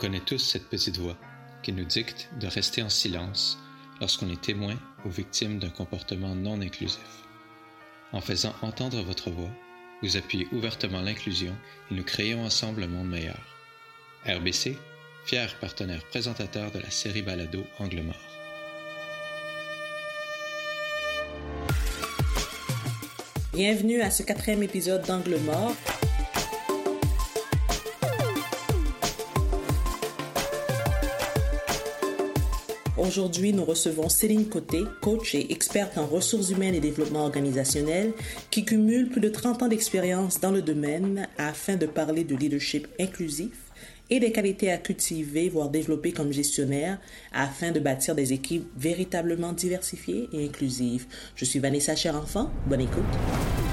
connaît tous cette petite voix qui nous dicte de rester en silence lorsqu'on est témoin ou victime d'un comportement non inclusif. En faisant entendre votre voix, vous appuyez ouvertement l'inclusion et nous créons ensemble un monde meilleur. RBC, fier partenaire présentateur de la série Balado Angle Mort. Bienvenue à ce quatrième épisode d'Angle Mort. Aujourd'hui, nous recevons Céline Côté, coach et experte en ressources humaines et développement organisationnel, qui cumule plus de 30 ans d'expérience dans le domaine afin de parler de leadership inclusif et des qualités à cultiver, voire développer comme gestionnaire, afin de bâtir des équipes véritablement diversifiées et inclusives. Je suis Vanessa Cher-Enfant. Bonne écoute.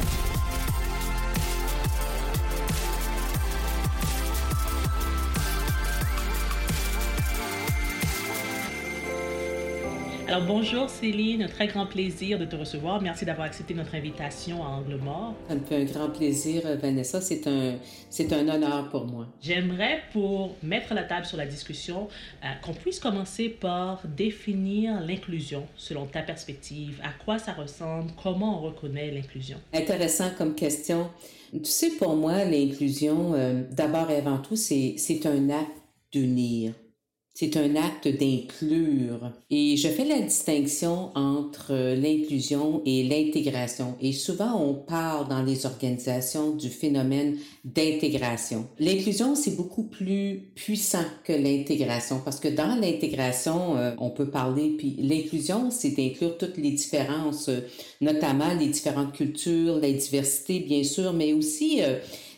Alors bonjour Céline, un très grand plaisir de te recevoir. Merci d'avoir accepté notre invitation à Angle Mort. Ça me fait un grand plaisir, Vanessa. C'est un, c'est un honneur pour moi. J'aimerais, pour mettre la table sur la discussion, euh, qu'on puisse commencer par définir l'inclusion selon ta perspective. À quoi ça ressemble? Comment on reconnaît l'inclusion? Intéressant comme question. Tu sais, pour moi, l'inclusion, euh, d'abord et avant tout, c'est, c'est un acte d'unir. C'est un acte d'inclure. Et je fais la distinction entre l'inclusion et l'intégration. Et souvent, on parle dans les organisations du phénomène d'intégration. L'inclusion, c'est beaucoup plus puissant que l'intégration parce que dans l'intégration, euh, on peut parler, puis l'inclusion, c'est d'inclure toutes les différences, euh, notamment les différentes cultures, la diversité, bien sûr, mais aussi...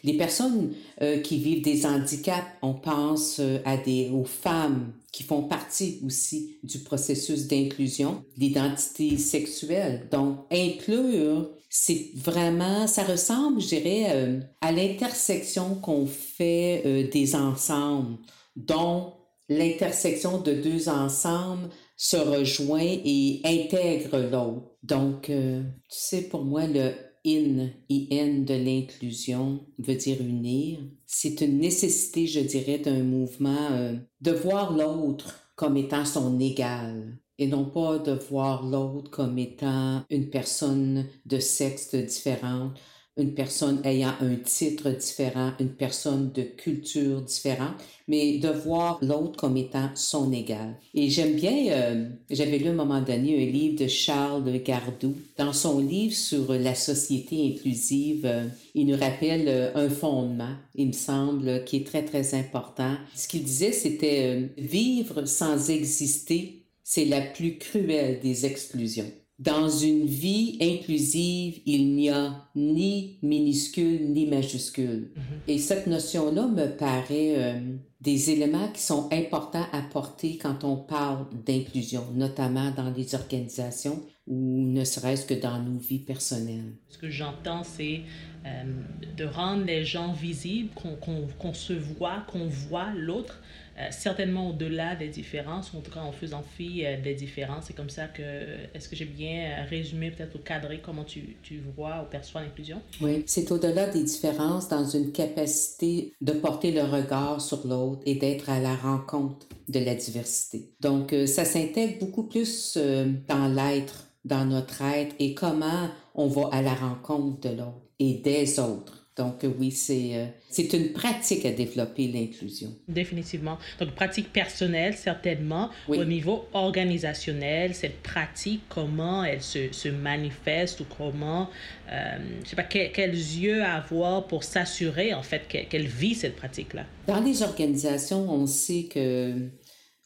Les personnes euh, qui vivent des handicaps, on pense euh, à des, aux femmes qui font partie aussi du processus d'inclusion, l'identité sexuelle. Donc, inclure, c'est vraiment, ça ressemble, je dirais, euh, à l'intersection qu'on fait des ensembles, dont l'intersection de deux ensembles se rejoint et intègre l'autre. Donc, tu sais, pour moi, le in, de l'inclusion veut dire unir. C'est une nécessité, je dirais, d'un mouvement euh, de voir l'autre comme étant son égal et non pas de voir l'autre comme étant une personne de sexe différent, une personne ayant un titre différent, une personne de culture différente, mais de voir l'autre comme étant son égal. Et j'aime bien, euh, j'avais lu à un moment donné un livre de Charles Gardou. Dans son livre sur la société inclusive, euh, il nous rappelle euh, un fondement, il me semble, qui est très, très important. Ce qu'il disait, c'était vivre sans exister, c'est la plus cruelle des exclusions. Dans une vie inclusive, il n'y a ni minuscule ni majuscule. Mm-hmm. Et cette notion-là me paraît euh, des éléments qui sont importants à porter quand on parle d'inclusion, notamment dans les organisations ou ne serait-ce que dans nos vies personnelles. Ce que j'entends, c'est euh, de rendre les gens visibles, qu'on se voit, qu'on voit l'autre certainement au-delà des différences, ou en tout cas en faisant fi euh, des différences. C'est comme ça que, est-ce que j'ai bien euh, résumé, peut-être ou cadré comment tu, tu vois ou perçois l'inclusion? Oui, c'est au-delà des différences dans une capacité de porter le regard sur l'autre et d'être à la rencontre de la diversité. Donc, ça s'intègre beaucoup plus dans l'être, dans notre être et comment on va à la rencontre de l'autre et des autres. Donc oui, c'est euh, c'est une pratique à développer l'inclusion. Définitivement. Donc pratique personnelle, certainement. Au niveau organisationnel, cette pratique, comment elle se, se manifeste ou comment, euh, je sais pas, quels yeux avoir pour s'assurer en fait qu'elle vit cette pratique-là? Dans les organisations, on sait que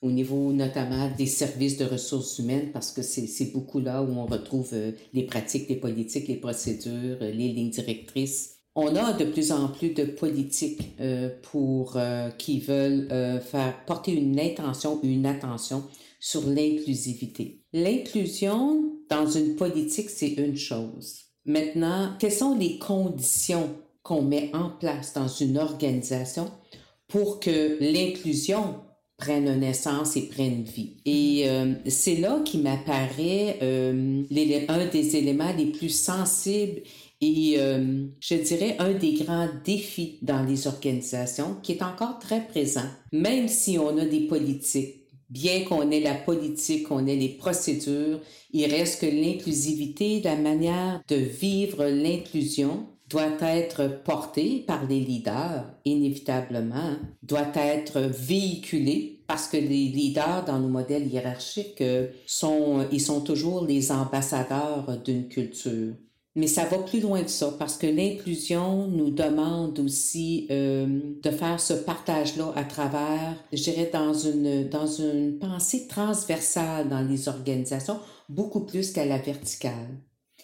au niveau notamment des services de ressources humaines, parce que c'est beaucoup là où on retrouve euh, les pratiques, les politiques, les procédures, les lignes directrices on a de plus en plus de politiques euh, pour euh, qui veulent euh, faire porter une intention, une attention sur l'inclusivité. L'inclusion dans une politique, c'est une chose. Maintenant, quelles sont les conditions qu'on met en place dans une organisation pour que l'inclusion prenne naissance et prenne vie? Et c'est là qui m'apparaît un des éléments les plus sensibles Et euh, je dirais un des grands défis dans les organisations qui est encore très présent, même si on a des politiques. Bien qu'on ait la politique, qu'on ait les procédures, il reste que l'inclusivité, la manière de vivre l'inclusion doit être portée par les leaders, inévitablement, doit être véhiculée parce que les leaders dans nos modèles hiérarchiques euh, sont, ils sont toujours les ambassadeurs d'une culture. Mais ça va plus loin que ça parce que l'inclusion nous demande aussi euh, de faire ce partage-là à travers, je dirais, dans une, dans une pensée transversale dans les organisations, beaucoup plus qu'à la verticale.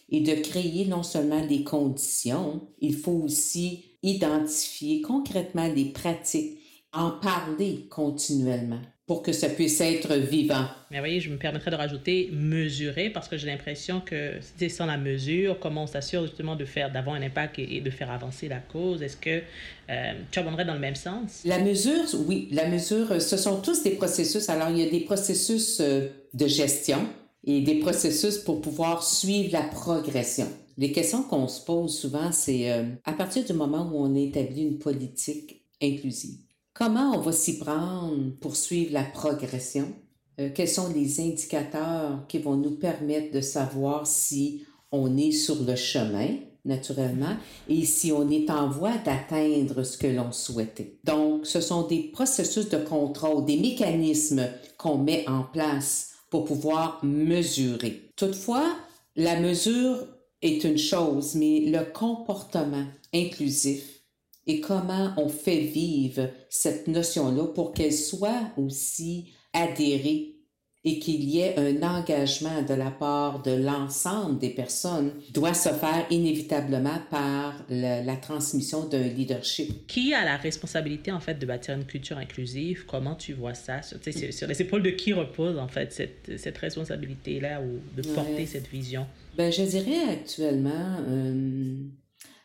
Et de créer non seulement les conditions, il faut aussi identifier concrètement les pratiques, en parler continuellement pour que ça puisse être vivant. Mais voyez, je me permettrais de rajouter mesurer parce que j'ai l'impression que c'est sans la mesure, comment on s'assure justement de faire, d'avoir un impact et, de faire avancer la cause. Est-ce que euh, tu abonnerais dans le même sens? La mesure, oui, la mesure, ce sont tous des processus. Alors, il y a des processus euh, de gestion et des processus pour pouvoir suivre la progression. Les questions qu'on se pose souvent, c'est euh, à partir du moment où on établit une politique inclusive Comment on va s'y prendre pour suivre la progression? Euh, quels sont les indicateurs qui vont nous permettre de savoir si on est sur le chemin, naturellement, et si on est en voie d'atteindre ce que l'on souhaitait? Donc, ce sont des processus de contrôle, des mécanismes qu'on met en place pour pouvoir mesurer. Toutefois, la mesure est une chose, mais le comportement inclusif et comment on fait vivre cette notion-là pour qu'elle soit aussi adhérée et qu'il y ait un engagement de la part de l'ensemble des personnes doit se faire inévitablement par la, transmission d'un leadership. Qui a la responsabilité en fait de bâtir une culture inclusive? Comment tu vois ça? Sur, sur les épaules de qui repose en fait cette, cette responsabilité-là ou de porter cette vision? Ben, Je dirais actuellement, euh,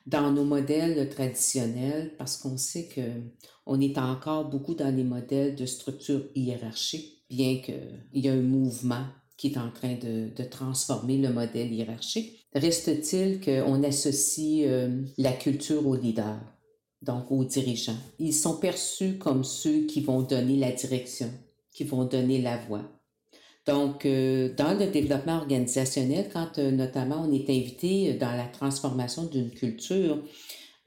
dans nos modèles traditionnels parce qu'on sait que on est encore beaucoup dans les modèles de structure hiérarchique, bien qu'il y ait un mouvement qui est en train de, de transformer le modèle hiérarchique. Reste-t-il qu'on associe euh, la culture aux leaders, donc aux dirigeants? Ils sont perçus comme ceux qui vont donner la direction, qui vont donner la voix. Donc, euh, dans le développement organisationnel, quand euh, notamment on est invité euh, dans la transformation d'une culture,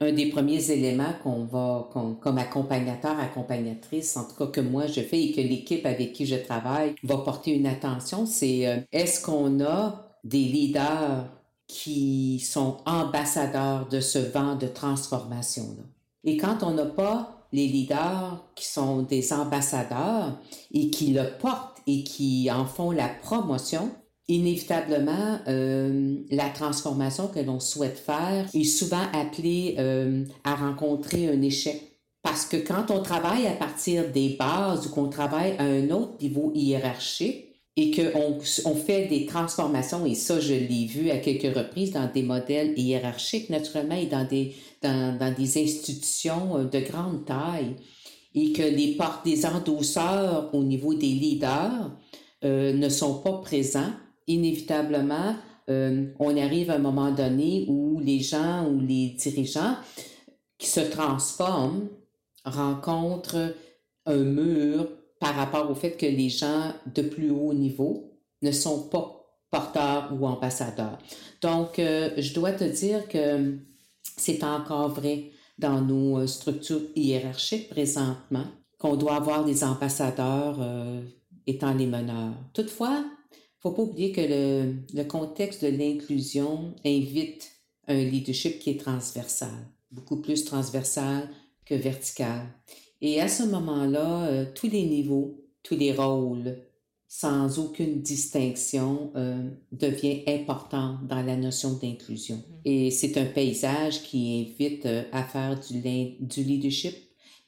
un des premiers éléments qu'on va, comme accompagnateur, accompagnatrice, en tout cas que moi je fais et que l'équipe avec qui je travaille va porter une attention, c'est est-ce qu'on a des leaders qui sont ambassadeurs de ce vent de transformation-là? Et quand on n'a pas les leaders qui sont des ambassadeurs et qui le portent et qui en font la promotion, inévitablement, euh, la transformation que l'on souhaite faire est souvent appelée euh, à rencontrer un échec. Parce que quand on travaille à partir des bases ou qu'on travaille à un autre niveau hiérarchique et qu'on on fait des transformations, et ça, je l'ai vu à quelques reprises dans des modèles hiérarchiques, naturellement, et dans des, dans, dans des institutions euh, de grande taille, et que les des endosseurs au niveau des leaders euh, ne sont pas présents, inévitablement, euh, on arrive à un moment donné où les gens ou les dirigeants qui se transforment rencontrent un mur par rapport au fait que les gens de plus haut niveau ne sont pas porteurs ou ambassadeurs. Donc, euh, je dois te dire que c'est encore vrai dans nos euh, structures hiérarchiques présentement, qu'on doit avoir des ambassadeurs euh, étant les meneurs. Toutefois, faut pas oublier que le, le contexte de l'inclusion invite un leadership qui est transversal, beaucoup plus transversal que vertical. Et à ce moment-là, euh, tous les niveaux, tous les rôles, sans aucune distinction, euh, devient important dans la notion d'inclusion. Mm-hmm. Et c'est un paysage qui invite euh, à faire du, du leadership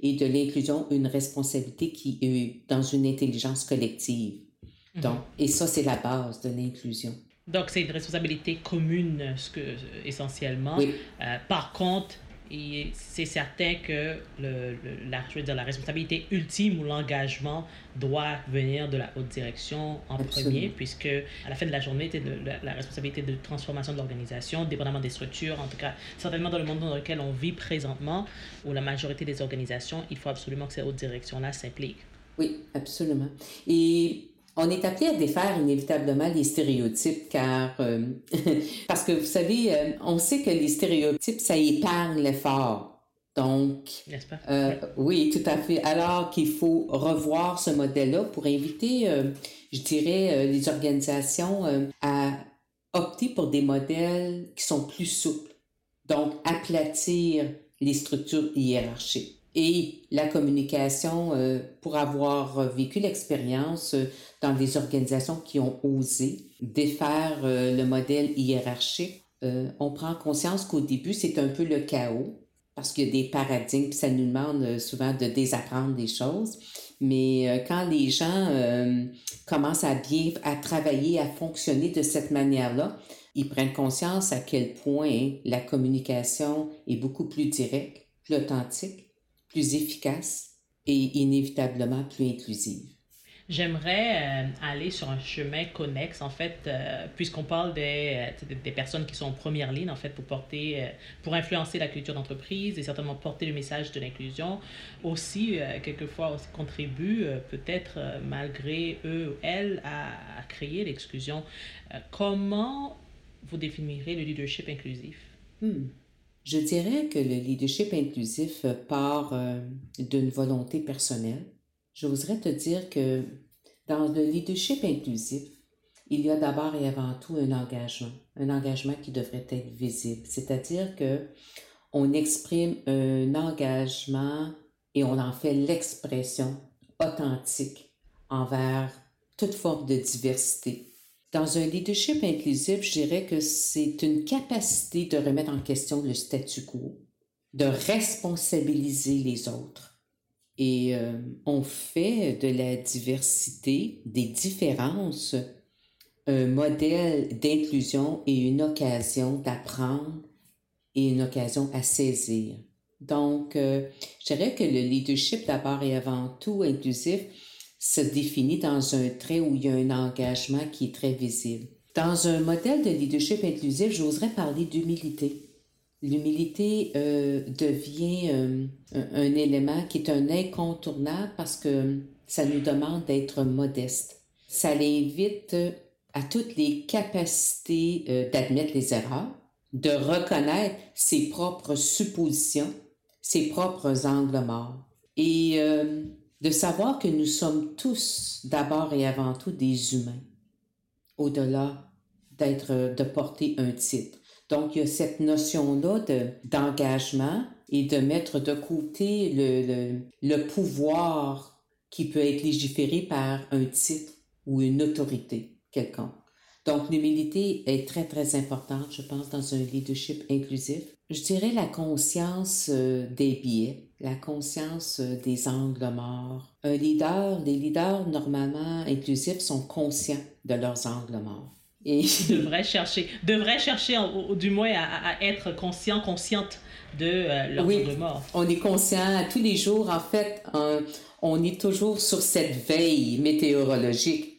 et de l'inclusion une responsabilité qui est dans une intelligence collective. Mm-hmm. Donc, et ça, c'est la base de l'inclusion. Donc, c'est une responsabilité commune, ce que, essentiellement. Oui. Euh, par contre, Et c'est certain que le, la, je veux dire, la responsabilité ultime ou l'engagement doit venir de la haute direction en premier, puisque à la fin de la journée, la, responsabilité de transformation de l'organisation, dépendamment des structures, en tout cas, certainement dans le monde dans lequel on vit présentement, où la majorité des organisations, il faut absolument que ces hautes directions-là s'impliquent. Oui, absolument. Et on est appelé à défaire inévitablement les stéréotypes car, euh, parce que vous savez, euh, on sait que les stéréotypes, ça épargne l'effort. Donc, euh, oui, tout à fait. Alors qu'il faut revoir ce modèle-là pour inviter, je dirais, les organisations à opter pour des modèles qui sont plus souples. Donc, aplatir les structures hiérarchiques et la communication euh, pour avoir vécu l'expérience euh, dans des organisations qui ont osé défaire euh, le modèle hiérarchique. on prend conscience qu'au début, c'est un peu le chaos parce qu'il y a des paradigmes, puis ça nous demande souvent de désapprendre des choses. Mais quand les gens commencent à bien, à travailler, à fonctionner de cette manière-là, ils prennent conscience à quel point la communication est beaucoup plus directe, plus authentique plus efficace et inévitablement plus inclusive. J'aimerais euh, aller sur un chemin connexe, en fait, euh, puisqu'on parle des, euh, des, personnes qui sont en première ligne, en fait, pour porter, pour influencer la culture d'entreprise et certainement porter le message de l'inclusion. Aussi, quelquefois, aussi contribuent, peut-être malgré eux ou elles, à, à créer l'exclusion. comment vous définirez le leadership inclusif? Hmm. Je dirais que le leadership inclusif part euh, d'une volonté personnelle. J'oserais te dire que dans le leadership inclusif, il y a d'abord et avant tout un engagement, un engagement qui devrait être visible, c'est-à-dire que on exprime un engagement et on en fait l'expression authentique envers toute forme de diversité, dans un leadership inclusif, je dirais que c'est une capacité de remettre en question le statu quo, de responsabiliser les autres. Et euh, on fait de la diversité, des différences, un modèle d'inclusion et une occasion d'apprendre et une occasion à saisir. Donc, euh, je dirais que le leadership d'abord et avant tout inclusif, se définit dans un trait où il y a un engagement qui est très visible. Dans un modèle de leadership inclusif, j'oserais parler d'humilité. L'humilité euh, devient euh, un, élément qui est un incontournable parce que ça nous demande d'être modeste. Ça l'invite à toutes les capacités euh, d'admettre les erreurs, de reconnaître ses propres suppositions, ses propres angles morts. Et de savoir que nous sommes tous d'abord et avant tout des humains, au-delà d'être, de porter un titre. Donc, il y a cette notion-là d'engagement et de mettre de côté le, le, le pouvoir qui peut être légiféré par un titre ou une autorité quelconque. Donc, l'humilité est très, très importante, je pense, dans un leadership inclusif. Je dirais la conscience euh, des biais, la conscience euh, des angles morts. Un leader, les leaders normalement inclusifs sont conscients de leurs angles morts. Et devraient chercher, devraient chercher du moins à, être conscient, consciente de euh, leurs angles morts. On est conscient tous les jours. En fait, on est toujours sur cette veille météorologique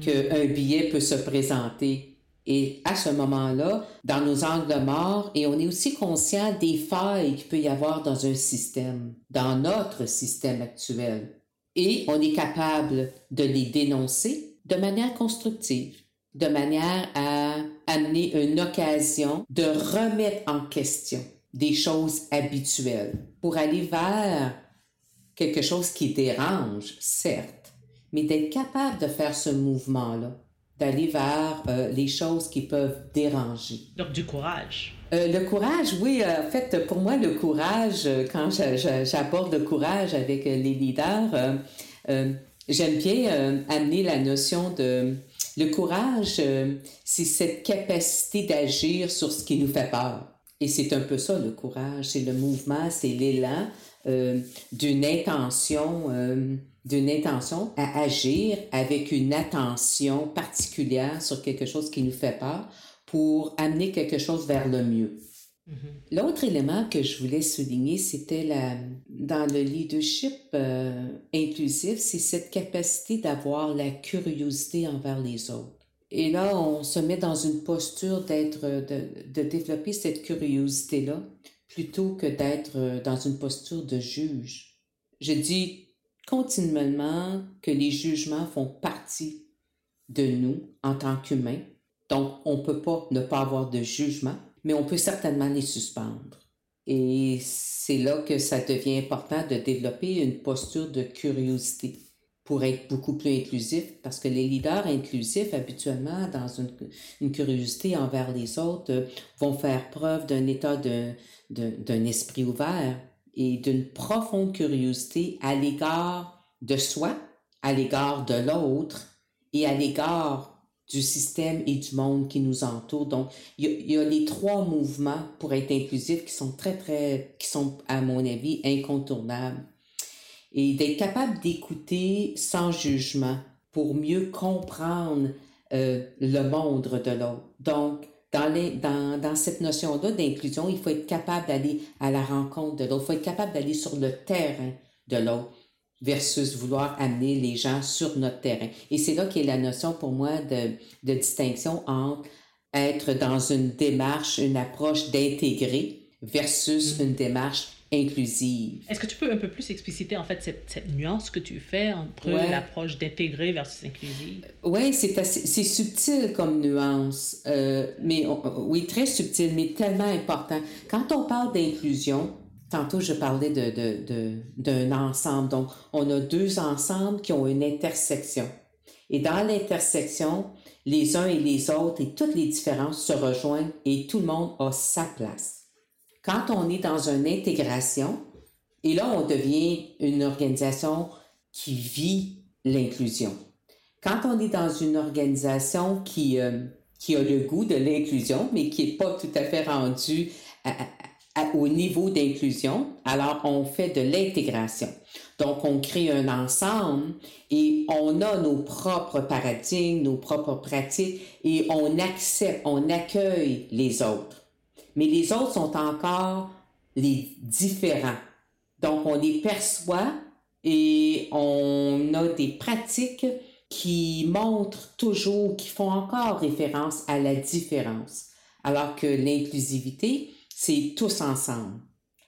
qu'un billet peut se présenter et à ce moment-là, dans nos angles morts, et on est aussi conscient des failles qu'il peut y avoir dans un système, dans notre système actuel. Et on est capable de les dénoncer de manière constructive, de manière à amener une occasion de remettre en question des choses habituelles pour aller vers quelque chose qui dérange, certes, mais d'être capable de faire ce mouvement-là d'aller vers euh, les choses qui peuvent déranger. Donc du courage. Euh, le courage, oui, euh, en fait, pour moi, le courage, quand j'apporte le courage avec les leaders, j'aime bien amener la notion de... Le courage, c'est cette capacité d'agir sur ce qui nous fait peur. Et c'est un peu ça, le courage. C'est le mouvement, c'est l'élan d'une intention d'une intention à agir avec une attention particulière sur quelque chose qui nous fait peur pour amener quelque chose vers le mieux. Mm-hmm. L'autre élément que je voulais souligner, c'était la, dans le leadership euh, inclusif, c'est cette capacité d'avoir la curiosité envers les autres. Et là, on se met dans une posture d'être, de, de développer cette curiosité-là plutôt que d'être euh, dans une posture de juge. Je dis continuellement que les jugements font partie de nous en tant qu'humains. Donc, on ne peut pas ne pas avoir de jugement, mais on peut certainement les suspendre. Et c'est là que ça devient important de développer une posture de curiosité pour être beaucoup plus inclusif, parce que les leaders inclusifs, habituellement, dans une, curiosité envers les autres, vont faire preuve d'un état d'un esprit ouvert et d'une profonde curiosité à l'égard de soi, à l'égard de l'autre et à l'égard du système et du monde qui nous entoure. Donc, il y, a, les trois mouvements pour être inclusif qui sont très, très, qui sont, à mon avis, incontournables. Et d'être capable d'écouter sans jugement pour mieux comprendre euh, le monde de l'autre. Donc, dans, cette notion-là d'inclusion, il faut être capable d'aller à la rencontre de l'autre. Il faut être capable d'aller sur le terrain de l'autre versus vouloir amener les gens sur notre terrain. Et c'est là qu'est la notion pour moi de, de distinction entre être dans une démarche, une approche d'intégrer versus une démarche inclusive. Est-ce que tu peux un peu plus expliciter en fait cette, cette nuance que tu fais entre l'approche d'intégrer versus inclusive? Oui, c'est subtil comme nuance, euh, mais oui, très subtil, mais tellement important. Quand on parle d'inclusion, Tantôt, je parlais d'un de, de, ensemble. Donc, on a deux ensembles qui ont une intersection. Et dans l'intersection, les uns et les autres et toutes les différences se rejoignent et tout le monde a sa place. Quand on est dans une intégration, et là, on devient une organisation qui vit l'inclusion. Quand on est dans une organisation qui, euh, a le goût de l'inclusion, mais qui n'est pas tout à fait rendue au niveau d'inclusion, alors on fait de l'intégration. Donc, on crée un ensemble et on a nos propres paradigmes, nos propres pratiques et on accepte, on accueille les autres. Mais les autres sont encore les différents. Donc, on les perçoit et on a des pratiques qui montrent toujours, qui font encore référence à la différence. Alors que l'inclusivité, c'est tous ensemble.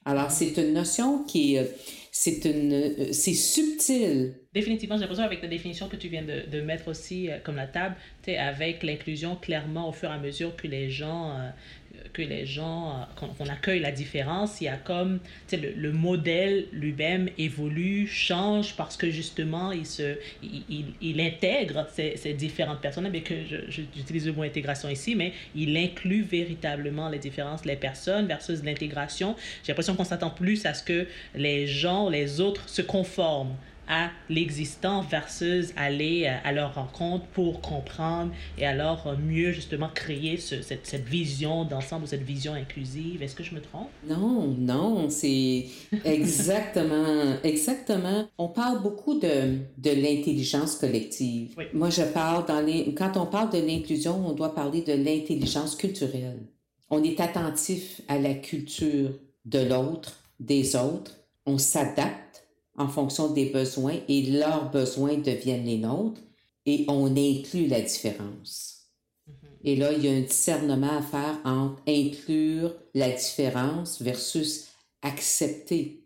Alors, c'est une notion qui est, euh, c'est euh, subtil. Définitivement, j'ai l'impression avec la définition que tu viens de, de mettre aussi euh, comme la table, avec l'inclusion clairement au fur et à mesure que les gens que les gens, euh, qu'on accueille la différence, il y a comme le, le modèle lui-même évolue, change parce que justement il, se, il, il, intègre ces, ces, différentes personnes, mais que j'utilise le mot intégration ici, mais il inclut véritablement les différences, les personnes versus l'intégration. J'ai l'impression qu'on s'attend plus à ce que les gens, les autres se conforment à l'existant versus aller euh, à leur rencontre pour comprendre et alors euh, mieux justement créer ce, cette, cette, vision d'ensemble, cette vision inclusive. Est-ce que je me trompe? Non, non, c'est exactement, exactement. On parle beaucoup de, de l'intelligence collective. Moi, je parle dans les, quand on parle de l'inclusion, on doit parler de l'intelligence culturelle. On est attentif à la culture de l'autre, des autres. On s'adapte en fonction des besoins et leurs besoins deviennent les nôtres et on inclut la différence. Mm-hmm. Et là, il y a un discernement à faire entre inclure la différence versus accepter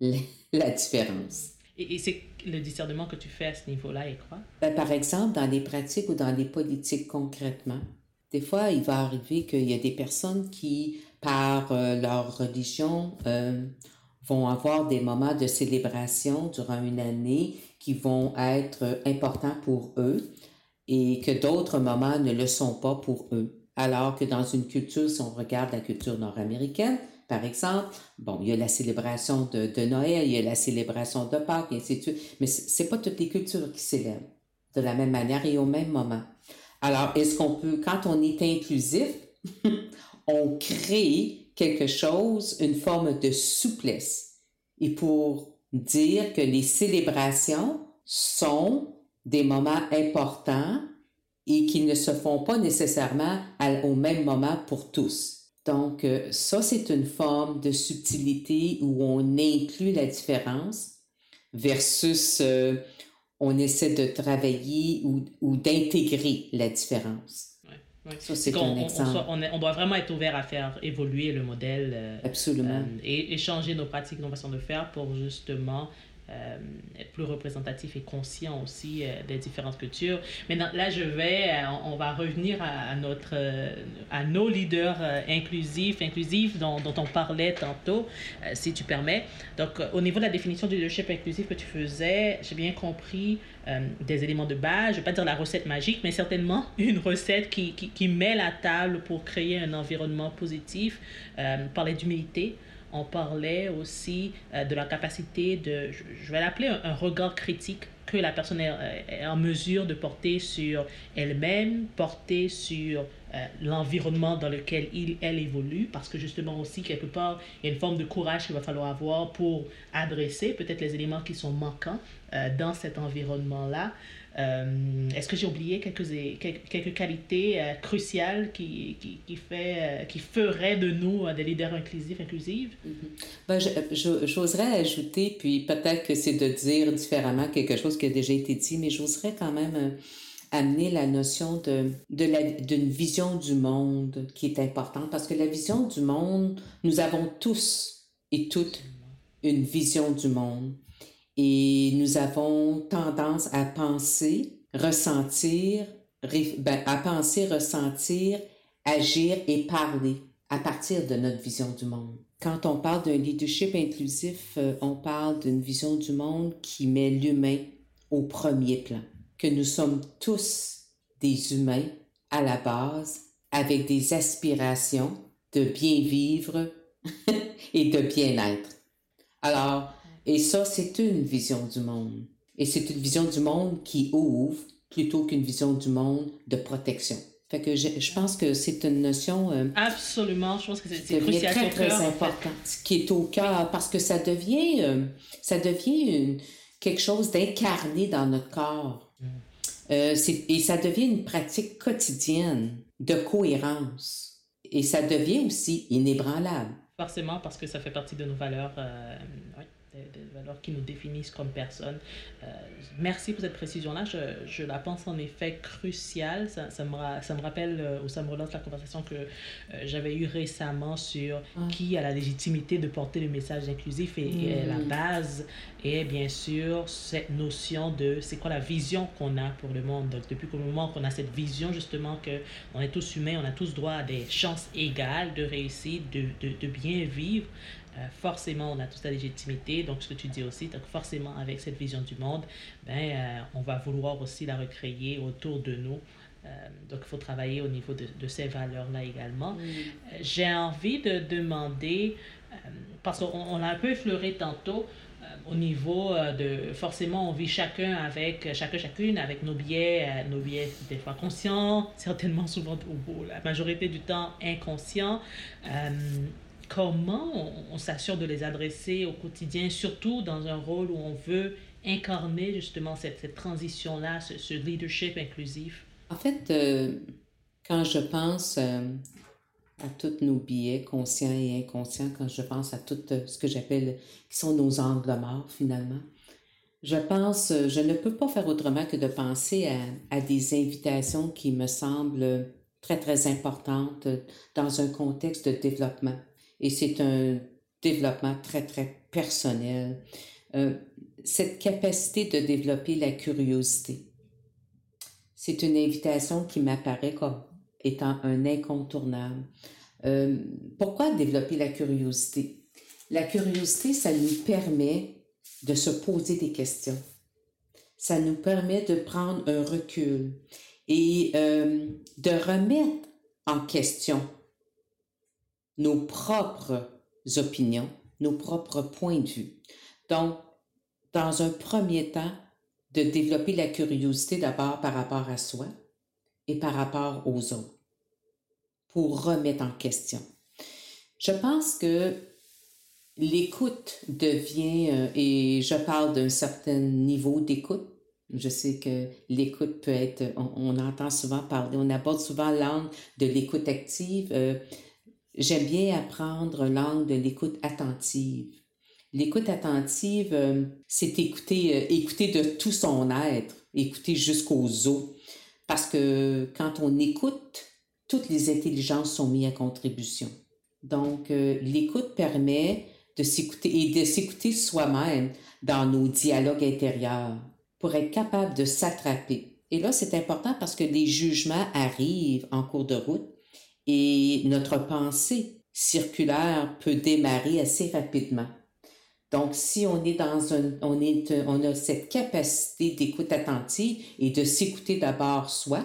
la différence. Et, c'est le discernement que tu fais à ce niveau-là et quoi? Ben, par exemple, dans les pratiques ou dans les politiques concrètement, des fois, il va arriver qu'il y a des personnes qui, par euh, leur religion, euh, vont avoir des moments de célébration durant une année qui vont être importants pour eux et que d'autres moments ne le sont pas pour eux. Alors que dans une culture, si on regarde la culture nord-américaine, par exemple, bon, il y a la célébration de, Noël, il y a la célébration de Pâques, et ainsi de mais c'est pas toutes les cultures qui célèbrent de la même manière et au même moment. Alors, est-ce qu'on peut, quand on est inclusif, on crée quelque chose, une forme de souplesse. Et pour dire que les célébrations sont des moments importants et qui ne se font pas nécessairement au même moment pour tous. Donc, euh, ça, c'est une forme de subtilité où on inclut la différence versus euh, on essaie de travailler ou, ou d'intégrer la différence. Ça, c'est un exemple. On, on, doit vraiment être ouvert à faire évoluer le modèle. Euh, Absolument. et, et, changer nos pratiques, nos façons de faire pour justement euh, être plus représentatif et conscient aussi euh, des différentes cultures. Maintenant, là, je vais, euh, on, va revenir à, notre, à nos leaders inclusifs, inclusifs dont, on parlait tantôt, si tu permets. Donc, au niveau de la définition du leadership inclusif que tu faisais, j'ai bien compris des éléments de base. Je ne vais pas dire la recette magique, mais certainement une recette qui, qui met la table pour créer un environnement positif. parler d'humilité on parlait aussi euh, de la capacité de, je, vais l'appeler un, regard critique que la personne est, en mesure de porter sur elle-même, porter sur euh, l'environnement dans lequel il, elle évolue, parce que justement aussi, quelque part, il y a une forme de courage qu'il va falloir avoir pour adresser peut-être les éléments qui sont manquants euh, dans cet environnement-là. Euh, est-ce que j'ai oublié quelques, quelques, qualités euh, cruciales qui, qui, qui, fait, euh, qui feraient de nous des leaders inclusifs, inclusives? Mm-hmm. Ben, j'oserais ajouter, puis peut-être que c'est de dire différemment quelque chose qui a déjà été dit, mais j'oserais quand même amener la notion d'une vision du monde qui est importante, parce que la vision du monde, nous avons tous et toutes une vision du monde. Et nous avons tendance à penser, ressentir, ben, à penser, ressentir, agir et parler à partir de notre vision du monde. Quand on parle d'un leadership inclusif, euh, on parle d'une vision du monde qui met l'humain au premier plan, que nous sommes tous des humains à la base avec des aspirations de bien vivre et de bien-être. Alors, et ça, c'est une vision du monde. Et c'est une vision du monde qui ouvre plutôt qu'une vision du monde de protection. Fait que je, je pense que c'est une notion... Euh, Absolument, je pense que c'est crucial. très, très important. Qui est au cœur, parce que ça devient, euh, ça devient quelque chose d'incarné dans notre corps. Mm. Euh, et ça devient une pratique quotidienne de cohérence. Et ça devient aussi inébranlable. Forcément, parce que ça fait partie de nos valeurs. Des, valeurs qui nous définissent comme personnes. Euh, merci pour cette précision-là. Je, je, la pense en effet cruciale. Ça, ça, me, ça me rappelle euh, ou ça me relance la conversation que euh, j'avais eue récemment sur ah. qui a la légitimité de porter le message inclusif et, la mm. base est bien sûr cette notion de c'est quoi la vision qu'on a pour le monde. Donc, depuis le moment qu'on a cette vision justement que on est tous humains, on a tous droit à des chances égales de réussir, de, de, de bien vivre, euh, forcément, on a toute la légitimité. Donc, ce que tu dis aussi, donc forcément, avec cette vision du monde, ben, euh, on va vouloir aussi la recréer autour de nous. Euh, donc, il faut travailler au niveau de, de ces valeurs-là également. J'ai envie de demander, parce qu'on l'a un peu effleuré tantôt, au niveau de forcément on vit chacun avec chacun chacune avec nos biais nos biais des fois conscients certainement souvent la majorité du temps inconscients comment on, s'assure de les adresser au quotidien, surtout dans un rôle où on veut incarner justement cette, cette transition-là, ce, leadership inclusif? En fait, euh, quand je pense euh, à tous nos billets conscients et inconscients, quand je pense à tout euh, ce que j'appelle, qui sont nos angles morts finalement, je pense, je ne peux pas faire autrement que de penser à, à des invitations qui me semblent très, très importantes dans un contexte de développement et c'est un développement très, très personnel. Euh, cette capacité de développer la curiosité, c'est une invitation qui m'apparaît comme étant un incontournable. Euh, pourquoi développer la curiosité? La curiosité, ça nous permet de se poser des questions. Ça nous permet de prendre un recul et euh, de remettre en question nos propres opinions, nos propres points de vue. Donc, dans un premier temps, de développer la curiosité d'abord par rapport à soi et par rapport aux autres pour remettre en question. Je pense que l'écoute devient, euh, et je parle d'un certain niveau d'écoute, je sais que l'écoute peut être, on, entend souvent parler, on aborde souvent l'angle de l'écoute active. Euh, j'aime bien apprendre l'angle de l'écoute attentive. L'écoute attentive, euh, c'est écouter, euh, écouter de tout son être, écouter jusqu'aux os. Parce que quand on écoute, toutes les intelligences sont mises à contribution. Donc, euh, l'écoute permet de s'écouter et de s'écouter soi-même dans nos dialogues intérieurs pour être capable de s'attraper. Et là, c'est important parce que les jugements arrivent en cours de route et notre pensée circulaire peut démarrer assez rapidement. Donc, si on est dans un, on est, on a cette capacité d'écoute attentive et de s'écouter d'abord soi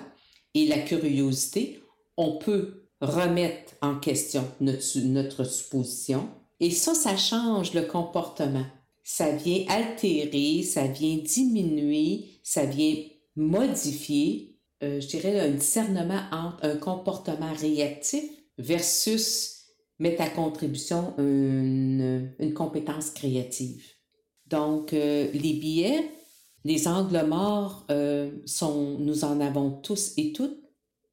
et la curiosité, on peut remettre en question notre, notre supposition. Et ça, ça change le comportement. Ça vient altérer, ça vient diminuer, ça vient modifier, euh, je dirais, un discernement entre un comportement réactif versus mettre à contribution une, une compétence créative. Donc, euh, les billets, les angles morts, euh, sont, nous en avons tous et toutes.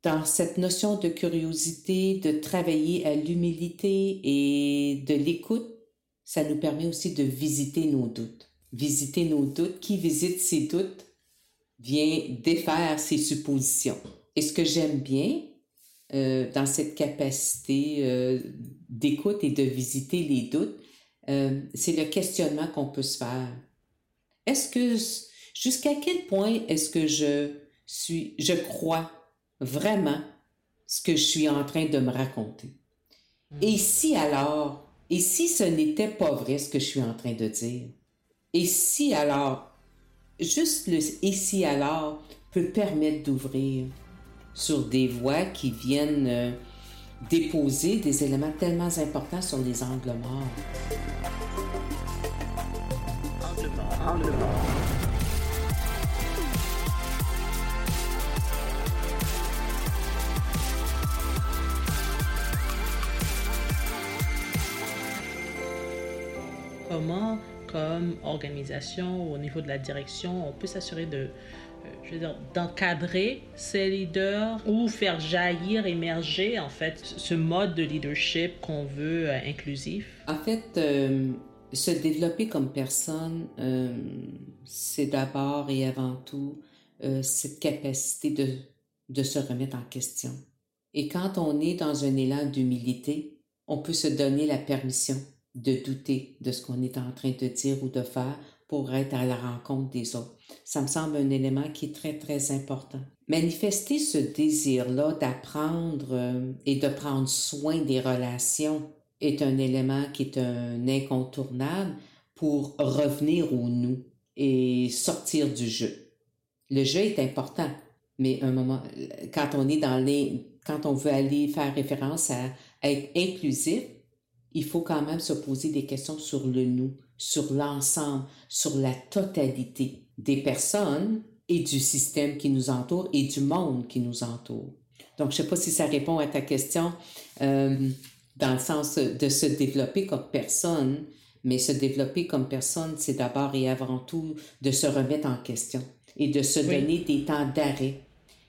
Dans cette notion de curiosité, de travailler à l'humilité et de l'écoute, ça nous permet aussi de visiter nos doutes. Visiter nos doutes. Qui visite ses doutes? Vient défaire ses suppositions. Et ce que j'aime bien, euh, dans cette capacité euh, d'écoute et de visiter les doutes, euh, c'est le questionnement qu'on peut se faire. Est-ce que, jusqu'à quel point est-ce que je suis, je crois vraiment ce que je suis en train de me raconter? Hmm. Et si alors, et si ce n'était pas vrai ce que je suis en train de dire? Et si alors, juste le si alors peut permettre d'ouvrir sur des voies qui viennent euh, déposer des éléments tellement importants sur les angles morts. Comment, comme organisation, au niveau de la direction, on peut s'assurer de je veux dire, d'encadrer ces leaders ou faire jaillir, émerger, en fait, ce mode de leadership qu'on veut euh, inclusif? En fait, euh, se développer comme personne, euh, c'est d'abord et avant tout cette capacité de, de se remettre en question. Et quand on est dans un élan d'humilité, on peut se donner la permission de douter de ce qu'on est en train de dire ou de faire pour être à la rencontre des autres. Ça me semble un élément qui est très, très important. Manifester ce désir-là d'apprendre euh, et de prendre soin des relations est un élément qui est un incontournable pour revenir au nous et sortir du jeu. Le jeu est important, mais un moment, quand on est dans les, quand on veut aller faire référence à être inclusif, il faut quand même se poser des questions sur le nous sur l'ensemble, sur la totalité des personnes et du système qui nous entoure et du monde qui nous entoure. Donc, je ne sais pas si ça répond à ta question euh, dans le sens de se développer comme personne, mais se développer comme personne, c'est d'abord et avant tout de se remettre en question et de se donner des temps d'arrêt,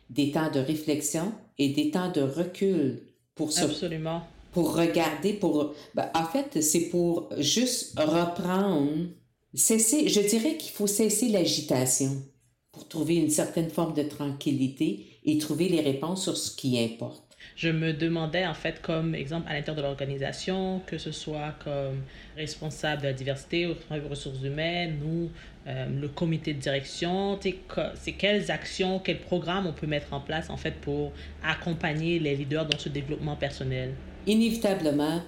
des temps de réflexion et des temps de recul pour se, Absolument pour regarder, pour... Ben, en fait, c'est pour juste reprendre, cesser, je dirais qu'il faut cesser l'agitation pour trouver une certaine forme de tranquillité et trouver les réponses sur ce qui importe. Je me demandais, en fait, comme exemple, à l'intérieur de l'organisation, que ce soit comme responsable de la diversité ou des ressources humaines ou euh, le comité de direction, c'est quelles actions, quels programmes on peut mettre en place, en fait, pour accompagner les leaders dans ce développement personnel. Inévitablement,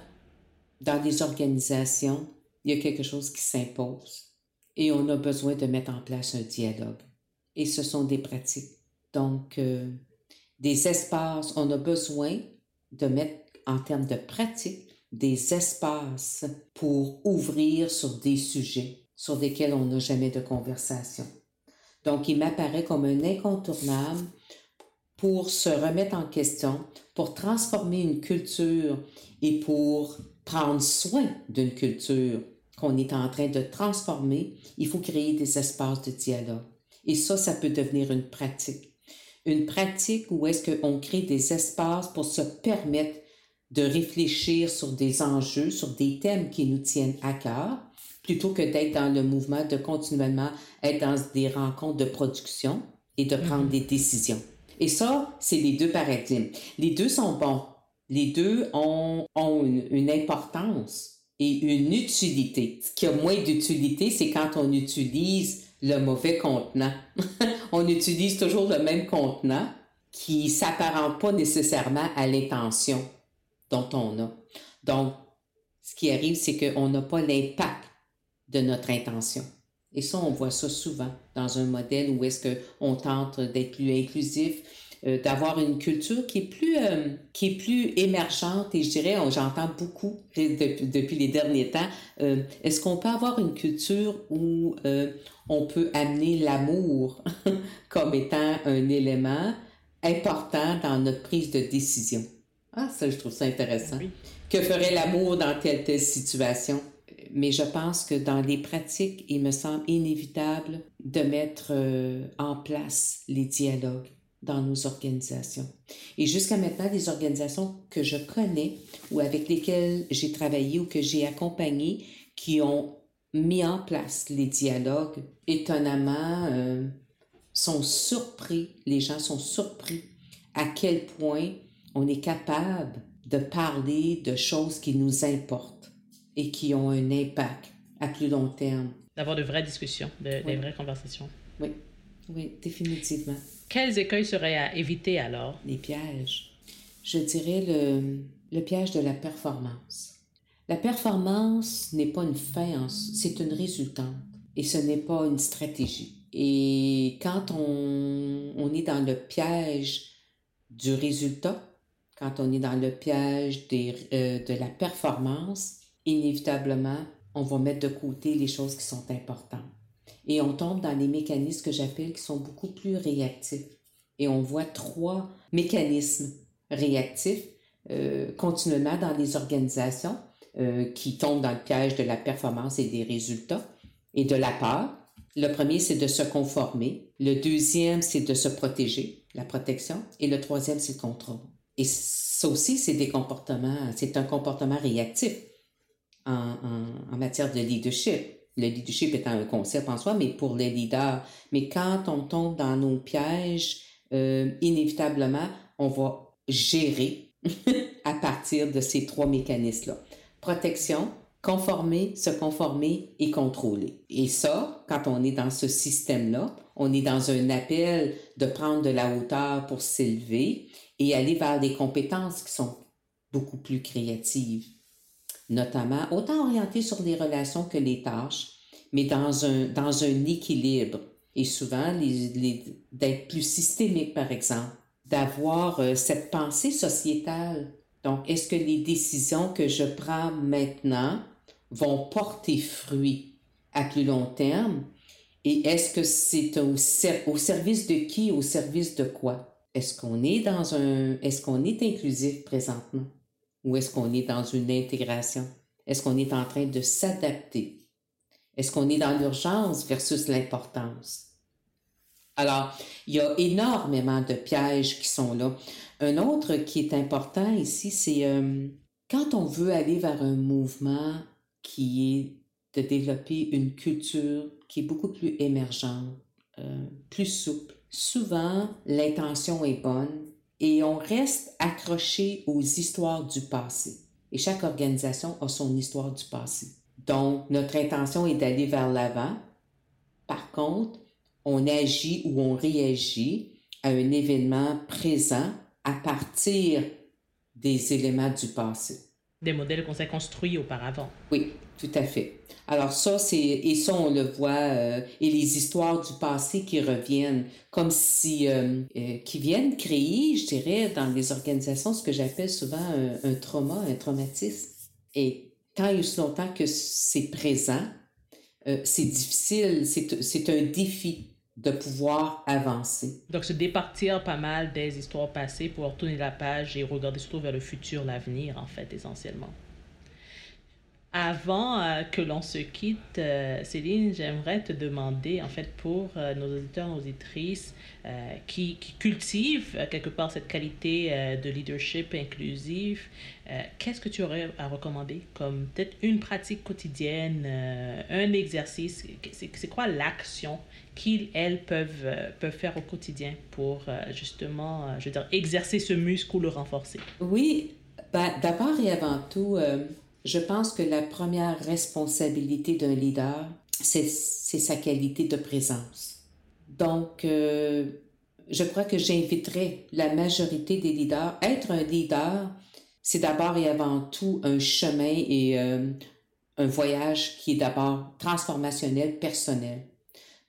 dans des organisations, il y a quelque chose qui s'impose et on a besoin de mettre en place un dialogue. Et ce sont des pratiques. Donc, euh, des espaces, on a besoin de mettre en termes de pratiques des espaces pour ouvrir sur des sujets sur lesquels on n'a jamais de conversation. Donc, il m'apparaît comme un incontournable pour se remettre en question, pour transformer une culture et pour prendre soin d'une culture qu'on est en train de transformer, il faut créer des espaces de dialogue. Et ça, ça peut devenir une pratique. Une pratique où est-ce qu'on crée des espaces pour se permettre de réfléchir sur des enjeux, sur des thèmes qui nous tiennent à cœur, plutôt que d'être dans le mouvement de continuellement être dans des rencontres de production et de prendre mhm. des décisions. Et ça, c'est les deux paradigmes. Les deux sont bons. Les deux ont, une, importance et une utilité. Ce qui a moins d'utilité, c'est quand on utilise le mauvais contenant. on utilise toujours le même contenant qui s'apparente pas nécessairement à l'intention dont on a. Donc, ce qui arrive, c'est qu'on n'a pas l'impact de notre intention. Et ça, on voit ça souvent dans un modèle où est-ce qu'on tente d'être plus inclusif, euh, d'avoir une culture qui est plus euh, qui est plus émergente et je dirais j'entends beaucoup depuis, les derniers temps euh, est-ce qu'on peut avoir une culture où on peut amener l'amour comme étant un élément important dans notre prise de décision? Ah ça je trouve ça intéressant. Que ferait l'amour dans telle telle situation? Mais je pense que dans les pratiques, il me semble inévitable de mettre euh, en place les dialogues dans nos organisations. Et jusqu'à maintenant, les organisations que je connais ou avec lesquelles j'ai travaillé ou que j'ai accompagné qui ont mis en place les dialogues, étonnamment, euh, sont surpris, les gens sont surpris à quel point on est capable de parler de choses qui nous importent et qui ont un impact à plus long terme. D'avoir de vraies discussions, de, des vraies conversations. Oui, oui, définitivement. Quels écueils seraient à éviter alors? Les pièges. Je dirais le, le piège de la performance. La performance n'est pas une fin, c'est une résultante et ce n'est pas une stratégie. Et quand on, on, est dans le piège du résultat, quand on est dans le piège des, euh, de la performance, inévitablement, on va mettre de côté les choses qui sont importantes. Et on tombe dans les mécanismes que j'appelle qui sont beaucoup plus réactifs. Et on voit trois mécanismes réactifs euh, continuellement dans les organisations euh, qui tombent dans le piège de la performance et des résultats et de la peur. Le premier, c'est de se conformer. Le deuxième, c'est de se protéger, la protection. Et le troisième, c'est le contrôle. Et ça aussi, c'est des comportements, c'est un comportement réactif en, matière de leadership. Le leadership étant un concept en soi, mais pour les leaders. Mais quand on tombe dans nos pièges, euh, inévitablement, on va gérer à partir de ces trois mécanismes-là. Protection, conformer, se conformer et contrôler. Et ça, quand on est dans ce système-là, on est dans un appel de prendre de la hauteur pour s'élever et aller vers des compétences qui sont beaucoup plus créatives notamment, autant orienté sur les relations que les tâches, mais dans un, dans un équilibre. Et souvent, d'être plus systémique, par exemple, d'avoir euh, cette pensée sociétale. Donc, est-ce que les décisions que je prends maintenant vont porter fruit à plus long terme? Et est-ce que c'est au, au service de qui, au service de quoi? Est-ce qu'on est dans un, est-ce qu'on est inclusif présentement? Ou est-ce qu'on est dans une intégration? Est-ce qu'on est en train de s'adapter? Est-ce qu'on est dans l'urgence versus l'importance? Alors, il y a énormément de pièges qui sont là. Un autre qui est important ici, c'est euh, quand on veut aller vers un mouvement qui est de développer une culture qui est beaucoup plus émergente, euh, plus souple. Souvent, l'intention est bonne, et on reste accroché aux histoires du passé. Et chaque organisation a son histoire du passé. Donc, notre intention est d'aller vers l'avant. Par contre, on agit ou on réagit à un événement présent à partir des éléments du passé. Des modèles qu'on s'est construits auparavant. Oui, tout à fait. Alors ça, c'est, et ça, on le voit, euh, et les histoires du passé qui reviennent, comme si, euh, euh, qui viennent créer, je dirais, dans les organisations, ce que j'appelle souvent un, trauma, un traumatisme. Et tant il y a longtemps que c'est présent, c'est difficile, c'est un défi de pouvoir avancer. Donc, se départir pas mal des histoires passées, pour tourner la page et regarder surtout vers le futur, l'avenir, en fait, essentiellement. Avant euh, que l'on se quitte, euh, Céline, j'aimerais te demander, en fait, pour euh, nos auditeurs, nos auditrices qui, qui, cultivent quelque part cette qualité de leadership inclusif, qu'est-ce que tu aurais à recommander comme peut-être une pratique quotidienne, un exercice? C'est quoi l'action qu'ils, elles, peuvent, peuvent faire au quotidien pour justement, je veux dire, exercer ce muscle ou le renforcer? Oui, ben, d'abord et avant tout, je pense que la première responsabilité d'un leader, c'est sa qualité de présence. Donc, euh, je crois que j'inviterai la majorité des leaders. Être un leader, c'est d'abord et avant tout un chemin et euh, un voyage qui est d'abord transformationnel, personnel.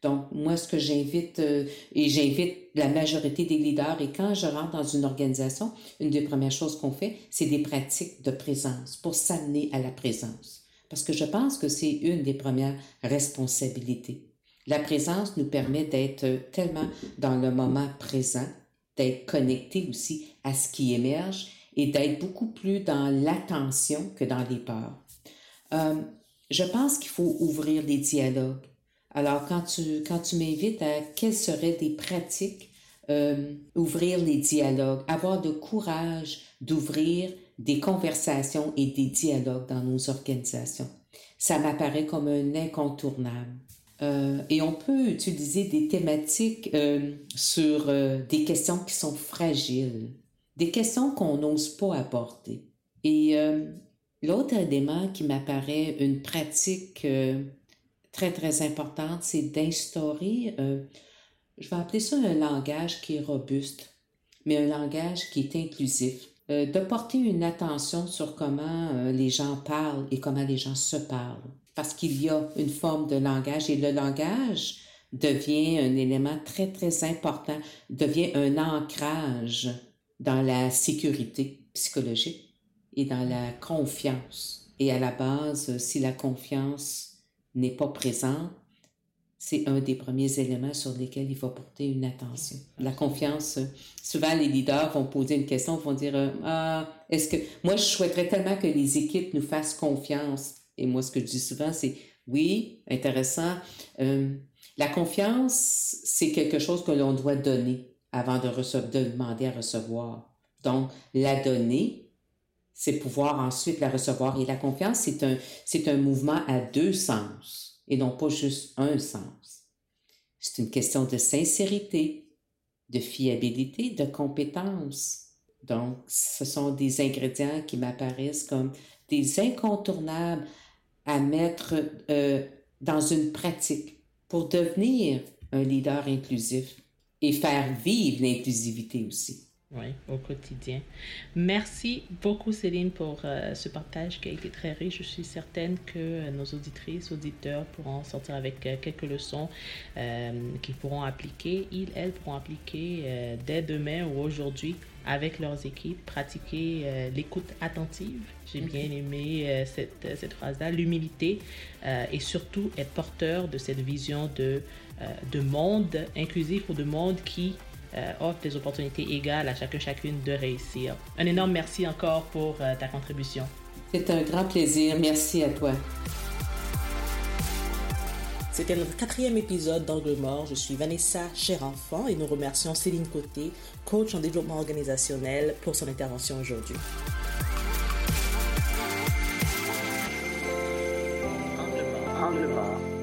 Donc, moi, ce que j'invite, euh, et j'invite la majorité des leaders, et quand je rentre dans une organisation, une des premières choses qu'on fait, c'est des pratiques de présence pour s'amener à la présence. Parce que je pense que c'est une des premières responsabilités. La présence nous permet d'être tellement dans le moment présent, d'être connecté aussi à ce qui émerge et d'être beaucoup plus dans l'attention que dans les peurs. Euh, je pense qu'il faut ouvrir des dialogues. Alors, quand tu, quand tu m'invites à quelles seraient des pratiques, euh, ouvrir les dialogues, avoir le courage d'ouvrir des conversations et des dialogues dans nos organisations. Ça m'apparaît comme un incontournable. Euh, et on peut utiliser des thématiques euh, sur des questions qui sont fragiles, des questions qu'on n'ose pas apporter. Et l'autre élément qui m'apparaît une pratique très, très importante, c'est d'instaurer, euh, je vais appeler ça un langage qui est robuste, mais un langage qui est inclusif. Euh, de porter une attention sur comment euh, les gens parlent et comment les gens se parlent. Parce qu'il y a une forme de langage et le langage devient un élément très, très important, devient un ancrage dans la sécurité psychologique et dans la confiance. Et à la base, si la confiance n'est pas présent, c'est un des premiers éléments sur lesquels il faut porter une attention. La confiance, souvent les leaders vont poser une question, vont dire euh, Ah, est-ce que. Moi, je souhaiterais tellement que les équipes nous fassent confiance. Et moi, ce que je dis souvent, c'est Oui, intéressant. Euh, la confiance, c'est quelque chose que l'on doit donner avant de, de demander à recevoir. Donc, la donner, c'est pouvoir ensuite la recevoir. Et la confiance, c'est un, c'est un mouvement à deux sens et non pas juste un sens. C'est une question de sincérité, de fiabilité, de compétence. Donc, ce sont des ingrédients qui m'apparaissent comme des incontournables à mettre euh, dans une pratique pour devenir un leader inclusif et faire vivre l'inclusivité aussi. Oui, au quotidien. Merci beaucoup, Céline, pour euh, ce partage qui a été très riche. Je suis certaine que euh, nos auditrices, auditeurs pourront sortir avec euh, quelques leçons qu'ils pourront appliquer. Ils, elles pourront appliquer dès demain ou aujourd'hui avec leurs équipes, pratiquer l'écoute attentive. J'ai bien aimé cette, cette phrase-là, l'humilité et surtout être porteur de cette vision de, de monde inclusif ou de monde qui euh, offre des opportunités égales à chacun chacune de réussir. Un énorme merci encore pour euh, ta contribution. C'est un grand plaisir. Merci à toi. C'était notre quatrième épisode d'Angle Mort. Je suis Vanessa Cher-Enfant et nous remercions Céline Côté, coach en développement organisationnel, pour son intervention aujourd'hui. Angle Mort.